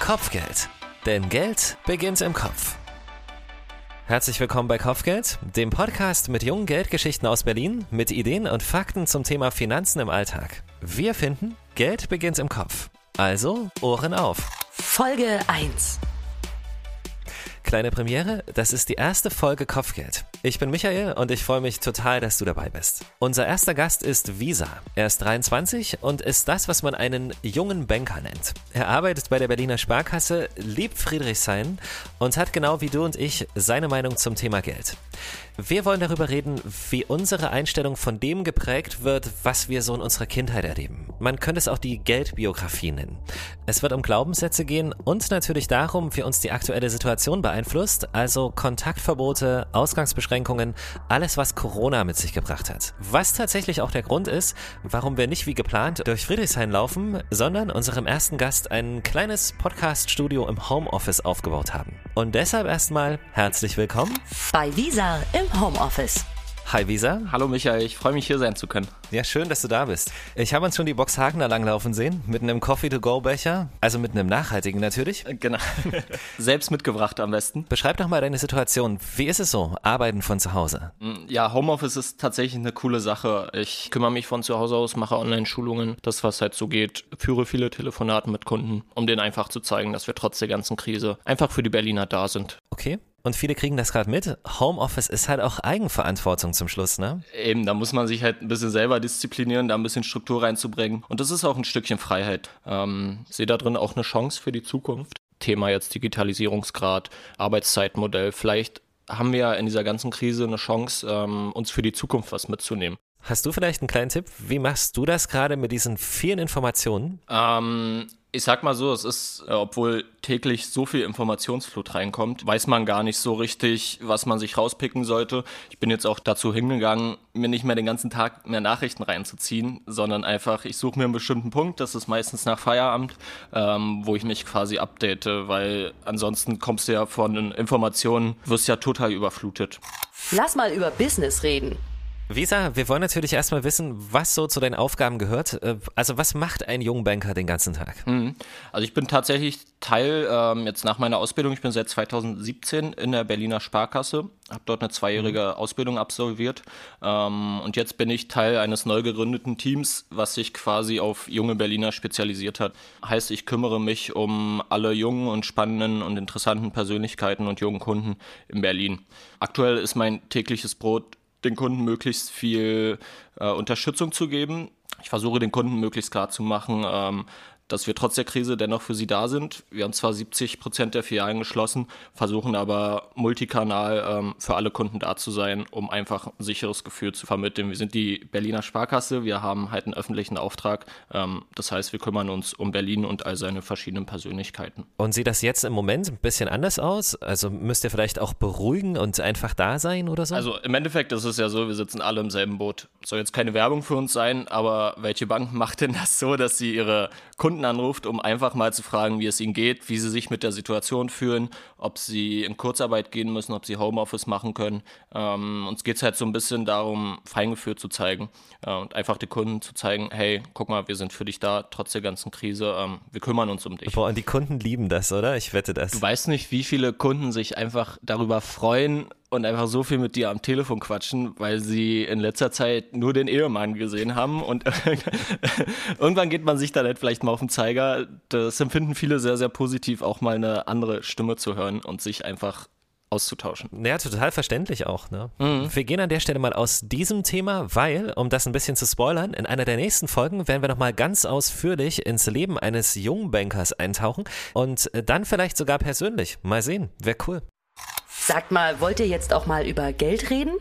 Kopfgeld. Denn Geld beginnt im Kopf. Herzlich willkommen bei Kopfgeld, dem Podcast mit jungen Geldgeschichten aus Berlin, mit Ideen und Fakten zum Thema Finanzen im Alltag. Wir finden, Geld beginnt im Kopf. Also Ohren auf. Folge 1. Kleine Premiere, das ist die erste Folge Kopfgeld. Ich bin Michael und ich freue mich total, dass du dabei bist. Unser erster Gast ist Visa. Er ist 23 und ist das, was man einen jungen Banker nennt. Er arbeitet bei der Berliner Sparkasse, liebt Friedrichshain und hat genau wie du und ich seine Meinung zum Thema Geld. Wir wollen darüber reden, wie unsere Einstellung von dem geprägt wird, was wir so in unserer Kindheit erleben. Man könnte es auch die Geldbiografie nennen. Es wird um Glaubenssätze gehen und natürlich darum, wie uns die aktuelle Situation beeinflusst, also Kontaktverbote, Ausgangsbeschränkungen, alles, was Corona mit sich gebracht hat. Was tatsächlich auch der Grund ist, warum wir nicht wie geplant durch Friedrichshain laufen, sondern unserem ersten Gast ein kleines Podcast-Studio im Homeoffice aufgebaut haben. Und deshalb erstmal herzlich willkommen Bei Visa im Homeoffice. Hi Visa. Hallo Michael, ich freue mich hier sein zu können. Ja, schön, dass du da bist. Ich habe uns schon die Box Hagener langlaufen sehen, mit einem Coffee-to-go-Becher, also mit einem nachhaltigen natürlich. Genau. Selbst mitgebracht am besten. Beschreib doch mal deine Situation. Wie ist es so, arbeiten von zu Hause? Ja, Homeoffice ist tatsächlich eine coole Sache. Ich kümmere mich von zu Hause aus, mache Online-Schulungen, das was halt so geht, führe viele Telefonate mit Kunden, um denen einfach zu zeigen, dass wir trotz der ganzen Krise einfach für die Berliner da sind. Okay. Und viele kriegen das gerade mit. Homeoffice ist halt auch Eigenverantwortung zum Schluss, ne? Eben, da muss man sich halt ein bisschen selber disziplinieren, da ein bisschen Struktur reinzubringen. Und das ist auch ein Stückchen Freiheit. Ähm, sehe da drin auch eine Chance für die Zukunft. Thema jetzt Digitalisierungsgrad, Arbeitszeitmodell. Vielleicht haben wir ja in dieser ganzen Krise eine Chance, ähm, uns für die Zukunft was mitzunehmen. Hast du vielleicht einen kleinen Tipp? Wie machst du das gerade mit diesen vielen Informationen? Ähm, ich sag mal so, es ist, äh, obwohl täglich so viel Informationsflut reinkommt, weiß man gar nicht so richtig, was man sich rauspicken sollte. Ich bin jetzt auch dazu hingegangen, mir nicht mehr den ganzen Tag mehr Nachrichten reinzuziehen, sondern einfach, ich suche mir einen bestimmten Punkt, das ist meistens nach Feierabend, ähm, wo ich mich quasi update, weil ansonsten kommst du ja von Informationen, wirst ja total überflutet. Lass mal über Business reden. Visa, wir wollen natürlich erstmal wissen, was so zu deinen Aufgaben gehört. Äh, Also was macht ein Jungbanker den ganzen Tag? Mhm. Also ich bin tatsächlich Teil ähm, jetzt nach meiner Ausbildung, ich bin seit 2017 in der Berliner Sparkasse, habe dort eine zweijährige Ausbildung absolviert ähm, und jetzt bin ich Teil eines neu gegründeten Teams, was sich quasi auf junge Berliner spezialisiert hat. Heißt, ich kümmere mich um alle jungen und spannenden und interessanten Persönlichkeiten und jungen Kunden in Berlin. Aktuell ist mein tägliches Brot den Kunden möglichst viel äh, Unterstützung zu geben. Ich versuche den Kunden möglichst klar zu machen, ähm, dass wir trotz der Krise dennoch für sie da sind. Wir haben zwar 70 Prozent der Filialen geschlossen, versuchen aber multikanal ähm, für alle Kunden da zu sein, um einfach ein sicheres Gefühl zu vermitteln. Wir sind die Berliner Sparkasse, wir haben halt einen öffentlichen Auftrag. Ähm, das heißt, wir kümmern uns um Berlin und all seine verschiedenen Persönlichkeiten. Und sieht das jetzt im Moment ein bisschen anders aus? Also müsst ihr vielleicht auch beruhigen und einfach da sein oder so? Also im Endeffekt ist es ja so, wir sitzen alle im selben Boot. Soll jetzt keine Werbung für uns sein, aber welche Bank macht denn das so, dass sie ihre Kunden anruft, um einfach mal zu fragen, wie es ihnen geht, wie sie sich mit der Situation fühlen, ob sie in Kurzarbeit gehen müssen, ob sie Homeoffice machen können. Ähm, uns geht es halt so ein bisschen darum, Feingefühl zu zeigen äh, und einfach den Kunden zu zeigen, hey, guck mal, wir sind für dich da, trotz der ganzen Krise, ähm, wir kümmern uns um dich. Boah, und die Kunden lieben das, oder? Ich wette das. Du weißt nicht, wie viele Kunden sich einfach darüber freuen, und einfach so viel mit dir am Telefon quatschen, weil sie in letzter Zeit nur den Ehemann gesehen haben und irgendwann geht man sich dann halt vielleicht mal auf den Zeiger. Das empfinden viele sehr, sehr positiv, auch mal eine andere Stimme zu hören und sich einfach auszutauschen. Ja, total verständlich auch. Ne? Wir gehen an der Stelle mal aus diesem Thema, weil, um das ein bisschen zu spoilern, in einer der nächsten Folgen werden wir nochmal ganz ausführlich ins Leben eines Jungbankers eintauchen und dann vielleicht sogar persönlich. Mal sehen, wäre cool. Sagt mal, wollt ihr jetzt auch mal über Geld reden?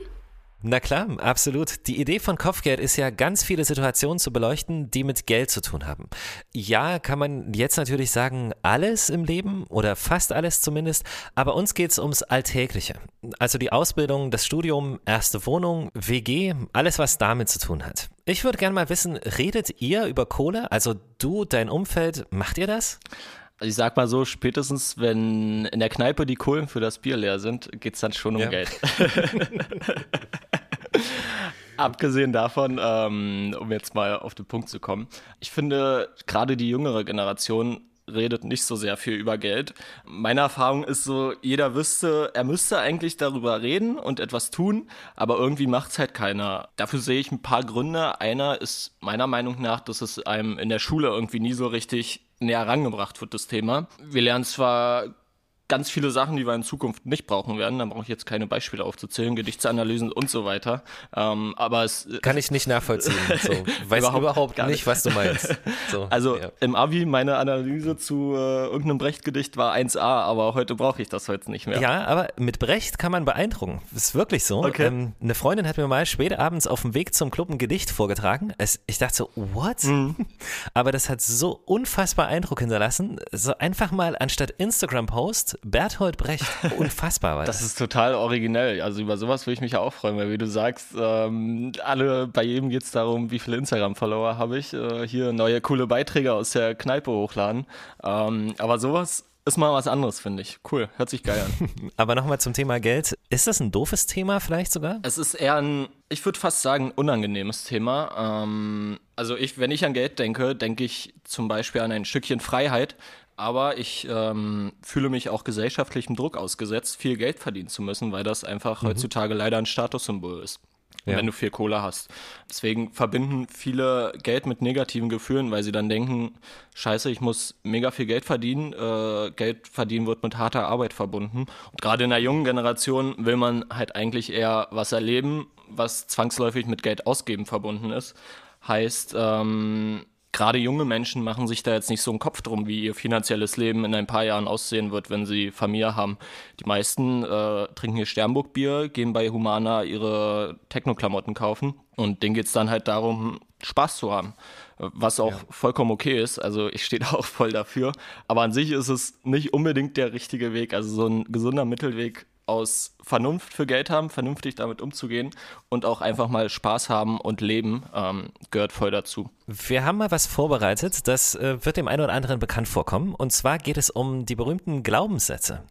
Na klar, absolut. Die Idee von Kopfgeld ist ja, ganz viele Situationen zu beleuchten, die mit Geld zu tun haben. Ja, kann man jetzt natürlich sagen, alles im Leben oder fast alles zumindest, aber uns geht's ums Alltägliche. Also die Ausbildung, das Studium, erste Wohnung, WG, alles, was damit zu tun hat. Ich würde gerne mal wissen, redet ihr über Kohle? Also du, dein Umfeld, macht ihr das? Also ich sag mal so, spätestens wenn in der Kneipe die Kohlen für das Bier leer sind, geht's dann schon um Ja. Geld. Abgesehen davon, ähm, um jetzt mal auf den Punkt zu kommen, ich finde, gerade die jüngere Generation redet nicht so sehr viel über Geld. Meine Erfahrung ist so, jeder wüsste, er müsste eigentlich darüber reden und etwas tun, aber irgendwie macht es halt keiner. Dafür sehe ich ein paar Gründe. Einer ist meiner Meinung nach, dass es einem in der Schule irgendwie nie so richtig näher herangebracht wird, das Thema. Wir lernen zwar ganz viele Sachen, die wir in Zukunft nicht brauchen werden. Da brauche ich jetzt keine Beispiele aufzuzählen, Gedichtsanalysen und so weiter. Ähm, aber es kann ich nicht nachvollziehen. So. Weiß überhaupt, überhaupt nicht, nicht, was du meinst. So, also ja. im Abi meine Analyse zu äh, irgendeinem Brecht-Gedicht war 1a, aber heute brauche ich das heute nicht mehr. Ja, aber mit Brecht kann man beeindrucken. Ist wirklich so. Okay. Ähm, eine Freundin hat mir mal spät abends auf dem Weg zum Club ein Gedicht vorgetragen. Es, ich dachte so, what? Mhm. Aber das hat so unfassbar Eindruck hinterlassen. So einfach mal anstatt Instagram-Post Berthold Brecht, unfassbar. War das. das ist total originell. Also über sowas würde ich mich ja auch freuen, weil wie du sagst, ähm, alle, bei jedem geht es darum, wie viele Instagram-Follower habe ich. Äh, hier neue coole Beiträge aus der Kneipe hochladen. Ähm, aber sowas ist mal was anderes, finde ich. Cool, hört sich geil an. Aber nochmal zum Thema Geld. Ist das ein doofes Thema vielleicht sogar? Es ist eher ein, ich würde fast sagen, unangenehmes Thema. Ähm, also ich, wenn ich an Geld denke, denke ich zum Beispiel an ein Stückchen Freiheit, aber ich ähm, fühle mich auch gesellschaftlichem Druck ausgesetzt, viel Geld verdienen zu müssen, weil das einfach mhm. heutzutage leider ein Statussymbol ist. Ja. Wenn du viel Kohle hast. Deswegen verbinden viele Geld mit negativen Gefühlen, weil sie dann denken, scheiße, ich muss mega viel Geld verdienen. Äh, Geld verdienen wird mit harter Arbeit verbunden. Und gerade in der jungen Generation will man halt eigentlich eher was erleben, was zwangsläufig mit Geld ausgeben verbunden ist. Heißt, ähm, gerade junge Menschen machen sich da jetzt nicht so einen Kopf drum, wie ihr finanzielles Leben in ein paar Jahren aussehen wird, wenn sie Familie haben. Die meisten äh, trinken hier Sternburg-Bier, gehen bei Humana ihre Techno-Klamotten kaufen und denen geht es dann halt darum, Spaß zu haben. Was auch ja. vollkommen okay ist. Also ich stehe da auch voll dafür. Aber an sich ist es nicht unbedingt der richtige Weg. Also so ein gesunder Mittelweg aus Vernunft für Geld haben, vernünftig damit umzugehen und auch einfach mal Spaß haben und leben, ähm, gehört voll dazu. Wir haben mal was vorbereitet, das äh, wird dem einen oder anderen bekannt vorkommen. Und zwar geht es um die berühmten Glaubenssätze.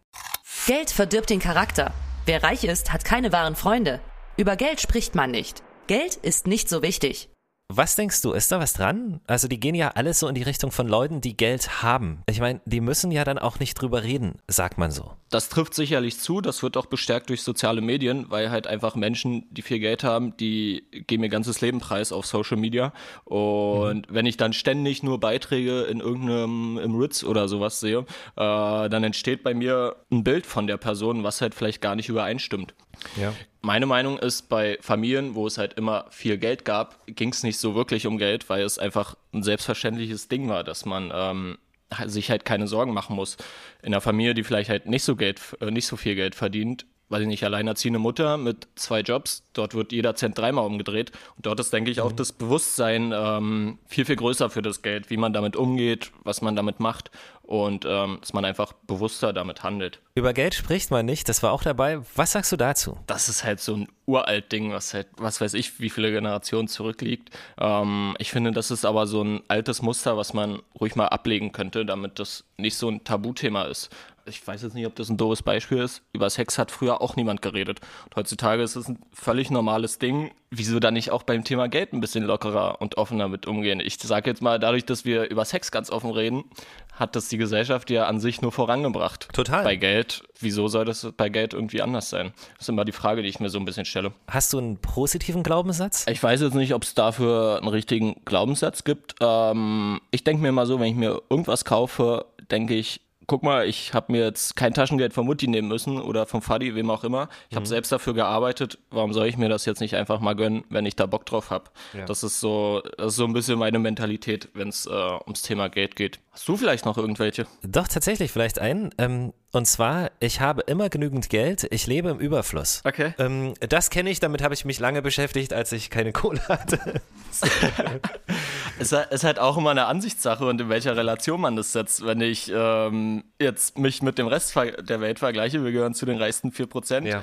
Geld verdirbt den Charakter. Wer reich ist, hat keine wahren Freunde. Über Geld spricht man nicht. Geld ist nicht so wichtig. Was denkst du, ist da was dran? Also die gehen ja alles so in die Richtung von Leuten, die Geld haben. Ich meine, die müssen ja dann auch nicht drüber reden, sagt man so. Das trifft sicherlich zu, das wird auch bestärkt durch soziale Medien, weil halt einfach Menschen, die viel Geld haben, die geben ihr ganzes Leben preis auf Social Media. Und mhm. wenn ich dann ständig nur Beiträge in irgendeinem im Ritz oder sowas sehe, äh, dann entsteht bei mir ein Bild von der Person, was halt vielleicht gar nicht übereinstimmt. Ja. Meine Meinung ist, bei Familien, wo es halt immer viel Geld gab, ging es nicht so wirklich um Geld, weil es einfach ein selbstverständliches Ding war, dass man ähm, sich halt keine Sorgen machen muss. In einer Familie, die vielleicht halt nicht so Geld, äh, nicht so viel Geld verdient, weiß ich nicht, alleinerziehende Mutter mit zwei Jobs, dort wird jeder Cent dreimal umgedreht. Und dort ist, denke ich, auch mhm. das Bewusstsein ähm, viel, viel größer für das Geld, wie man damit umgeht, was man damit macht und ähm, dass man einfach bewusster damit handelt. Über Geld spricht man nicht, das war auch dabei. Was sagst du dazu? Das ist halt so ein uralt Ding, was halt, was weiß ich, wie viele Generationen zurückliegt. Ähm, ich finde, das ist aber so ein altes Muster, was man ruhig mal ablegen könnte, damit das nicht so ein Tabuthema ist ich weiß jetzt nicht, ob das ein doofes Beispiel ist, über Sex hat früher auch niemand geredet. Und heutzutage ist es ein völlig normales Ding. Wieso dann nicht auch beim Thema Geld ein bisschen lockerer und offener mit umgehen? Ich sage jetzt mal, dadurch, dass wir über Sex ganz offen reden, hat das die Gesellschaft ja an sich nur vorangebracht. Total. Bei Geld, wieso soll das bei Geld irgendwie anders sein? Das ist immer die Frage, die ich mir so ein bisschen stelle. Hast du einen positiven Glaubenssatz? Ich weiß jetzt nicht, ob es dafür einen richtigen Glaubenssatz gibt. Ähm, ich denke mir mal so, wenn ich mir irgendwas kaufe, denke ich, guck mal, ich habe mir jetzt kein Taschengeld von Mutti nehmen müssen oder vom Fadi, wem auch immer. Ich habe mhm. selbst dafür gearbeitet. Warum soll ich mir das jetzt nicht einfach mal gönnen, wenn ich da Bock drauf habe? Ja. Das ist so, das ist so ein bisschen meine Mentalität, wenn es äh, ums Thema Geld geht. Hast du vielleicht noch irgendwelche? Doch, tatsächlich vielleicht einen. Ähm, und zwar, ich habe immer genügend Geld, ich lebe im Überfluss. Okay. Ähm, das kenne ich, damit habe ich mich lange beschäftigt, als ich keine Kohle hatte. es ist halt auch immer eine Ansichtssache und in welcher Relation man das setzt. Wenn ich ähm, jetzt mich mit dem Rest der Welt vergleiche, wir gehören zu den reichsten 4%, ja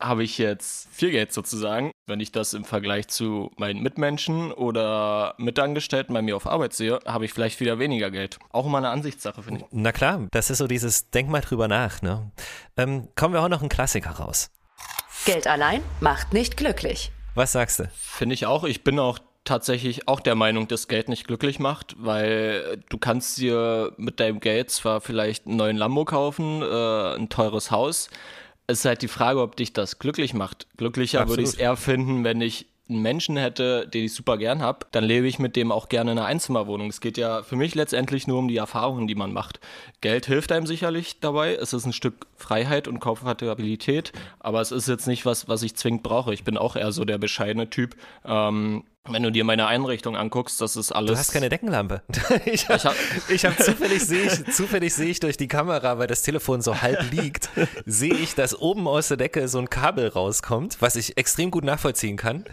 habe ich jetzt viel Geld sozusagen. Wenn ich das im Vergleich zu meinen Mitmenschen oder Mitangestellten bei mir auf Arbeit sehe, habe ich vielleicht wieder weniger Geld. Auch immer eine Ansichtssache, finde ich. Na klar, das ist so dieses Denk mal drüber nach. Ne? Ähm, kommen wir auch noch einen Klassiker raus. Geld allein macht nicht glücklich. Was sagst du? Finde ich auch. Ich bin auch tatsächlich auch der Meinung, dass Geld nicht glücklich macht, weil du kannst dir mit deinem Geld zwar vielleicht einen neuen Lambo kaufen, äh, ein teures Haus. Es ist halt die Frage, ob dich das glücklich macht. Glücklicher Absolut. würde ich es eher finden, wenn ich einen Menschen hätte, den ich super gern habe, dann lebe ich mit dem auch gerne in einer Einzimmerwohnung. Es geht ja für mich letztendlich nur um die Erfahrungen, die man macht. Geld hilft einem sicherlich dabei. Es ist ein Stück Freiheit und Komfortabilität, aber es ist jetzt nicht was, was ich zwingend brauche. Ich bin auch eher so der bescheidene Typ. Ähm, wenn du dir meine Einrichtung anguckst, das ist alles. Du hast keine Deckenlampe. ich habe hab- ich hab zufällig sehe ich, zufällig sehe ich durch die Kamera, weil das Telefon so halb liegt, sehe ich, dass oben aus der Decke so ein Kabel rauskommt, was ich extrem gut nachvollziehen kann.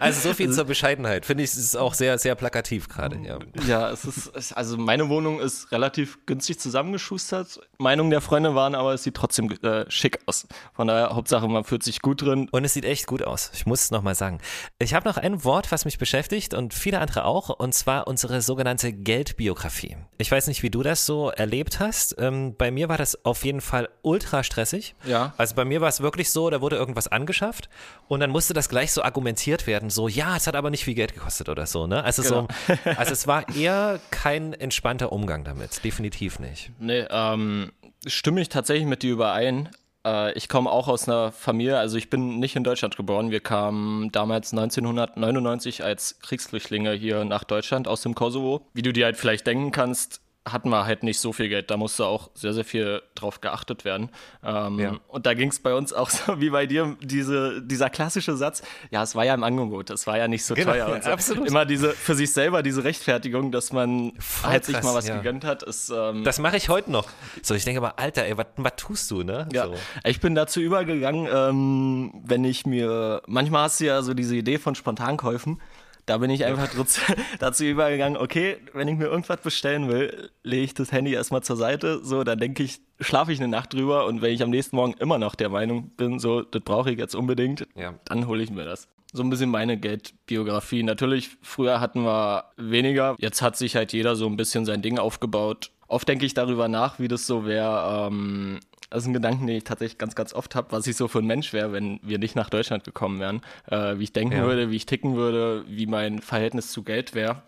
Also so viel zur Bescheidenheit. Finde ich, es ist auch sehr, sehr plakativ gerade. Ja. Ja, es ist, also meine Wohnung ist relativ günstig zusammengeschustert. Meinung der Freunde waren aber, es sieht trotzdem äh, schick aus. Von daher, Hauptsache, man fühlt sich gut drin. Und es sieht echt gut aus. Ich muss es nochmal sagen. Ich habe noch ein Wort, was mich beschäftigt und viele andere auch, und zwar unsere sogenannte Geldbiografie. Ich weiß nicht, wie du das so erlebt hast. Ähm, bei mir war das auf jeden Fall ultra stressig. Ja. Also bei mir war es wirklich so, da wurde irgendwas angeschafft und dann musste das gleich so argumentiert werden, so, ja, es hat aber nicht viel Geld gekostet oder so, ne? Also so, also es war eher kein entspannter Umgang damit. Definitiv nicht. Nee, ähm, stimme ich tatsächlich mit dir überein. Äh, ich komme auch aus einer Familie, also ich bin nicht in Deutschland geboren. Wir kamen damals 1999 als Kriegsflüchtlinge hier nach Deutschland aus dem Kosovo. Wie du dir halt vielleicht denken kannst, hatten wir halt nicht so viel Geld. Da musste auch sehr, sehr viel drauf geachtet werden. Ähm, Ja. Und da ging es bei uns auch so wie bei dir, diese, dieser klassische Satz, ja, es war ja im Angebot, es war ja nicht so Genau, teuer. Und so. absolut. Immer diese, für sich selber diese Rechtfertigung, dass man Voll halt sich krass, mal was ja. gegönnt hat, ist ähm, Das mache ich heute noch. So, ich denke aber, Alter, ey, was was tust du, ne? Ja, So. ich bin dazu übergegangen, ähm, wenn ich mir, manchmal hast du ja so diese Idee von Spontankäufen, da bin ich einfach dazu übergegangen, okay, wenn ich mir irgendwas bestellen will, lege ich das Handy erstmal zur Seite, so, dann denke ich, schlafe ich eine Nacht drüber und wenn ich am nächsten Morgen immer noch der Meinung bin, so, das brauche ich jetzt unbedingt, Ja. dann hole ich mir das. So ein bisschen meine Geldbiografie. Natürlich, früher hatten wir weniger. Jetzt hat sich halt jeder so ein bisschen sein Ding aufgebaut. Oft denke ich darüber nach, wie das so wäre. Ähm, das ist ein Gedanken, den ich tatsächlich ganz, ganz oft habe, was ich so für ein Mensch wäre, wenn wir nicht nach Deutschland gekommen wären. Äh, wie ich denken Ja. würde, wie ich ticken würde, wie mein Verhältnis zu Geld wäre.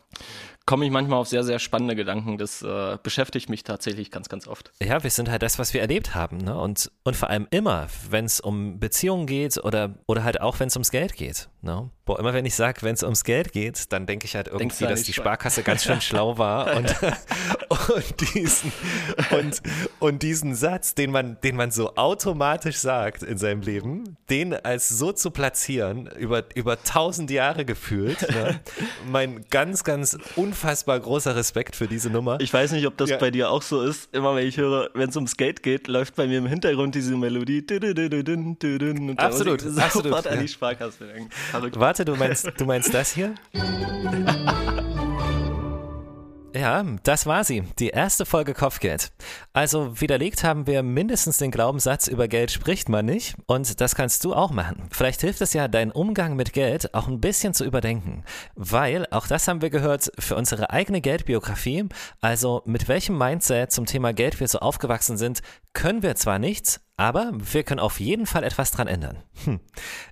Komme ich manchmal auf sehr, sehr spannende Gedanken. Das äh, beschäftigt mich tatsächlich ganz, ganz oft. Ja, wir sind halt das, was wir erlebt haben, ne? Und, und vor allem immer, wenn es um Beziehungen geht oder, oder halt auch, wenn es ums Geld geht. Ne? Boah, immer wenn ich sage, wenn es ums Geld geht, dann denke ich halt irgendwie, an dass die die Spar- Sparkasse ganz schön schlau war und, und, diesen, und, und diesen Satz, den man, den man so automatisch sagt in seinem Leben, den als so zu platzieren, über, über tausend Jahre gefühlt, ne? mein ganz, ganz unfassbar großer Respekt für diese Nummer. Ich weiß nicht, ob das Ja. bei dir auch so ist. Immer wenn ich höre, wenn es ums Geld geht, läuft bei mir im Hintergrund diese Melodie. Absolut, absolut, Sofort an ja. die Sparkasse denken. Verrückt. Warte, du meinst, du meinst das hier? Ja, das war sie. Die erste Folge Kopfgeld. Also widerlegt haben wir mindestens den Glaubenssatz, über Geld spricht man nicht. Und das kannst du auch machen. Vielleicht hilft es ja, deinen Umgang mit Geld auch ein bisschen zu überdenken. Weil, auch das haben wir gehört, für unsere eigene Geldbiografie, also mit welchem Mindset zum Thema Geld wir so aufgewachsen sind, können wir zwar nichts, aber wir können auf jeden Fall etwas dran ändern. Hm.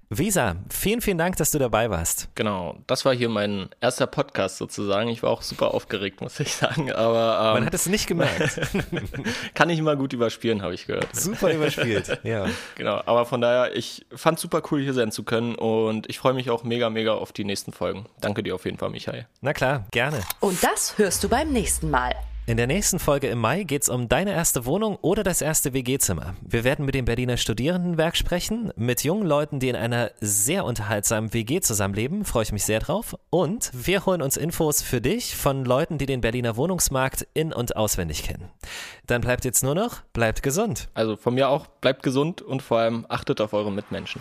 Visa, vielen, vielen Dank, dass du dabei warst. Genau, das war hier mein erster Podcast sozusagen. Ich war auch super aufgeregt, muss ich sagen. Aber Man ähm, hat es nicht gemerkt. kann ich immer gut überspielen, habe ich gehört. Super überspielt. Ja. Genau, aber von daher, ich fand super cool, hier sein zu können und ich freue mich auch mega, mega auf die nächsten Folgen. Danke dir auf jeden Fall, Michael. Na klar, gerne. Und das hörst du beim nächsten Mal. In der nächsten Folge im Mai geht es um deine erste Wohnung oder das erste WG-Zimmer. Wir werden mit dem Berliner Studierendenwerk sprechen, mit jungen Leuten, die in einer sehr unterhaltsamen WG zusammenleben, freue ich mich sehr drauf. Und wir holen uns Infos für dich von Leuten, die den Berliner Wohnungsmarkt in- und auswendig kennen. Dann bleibt jetzt nur noch, bleibt gesund. Also von mir auch, bleibt gesund und vor allem achtet auf eure Mitmenschen.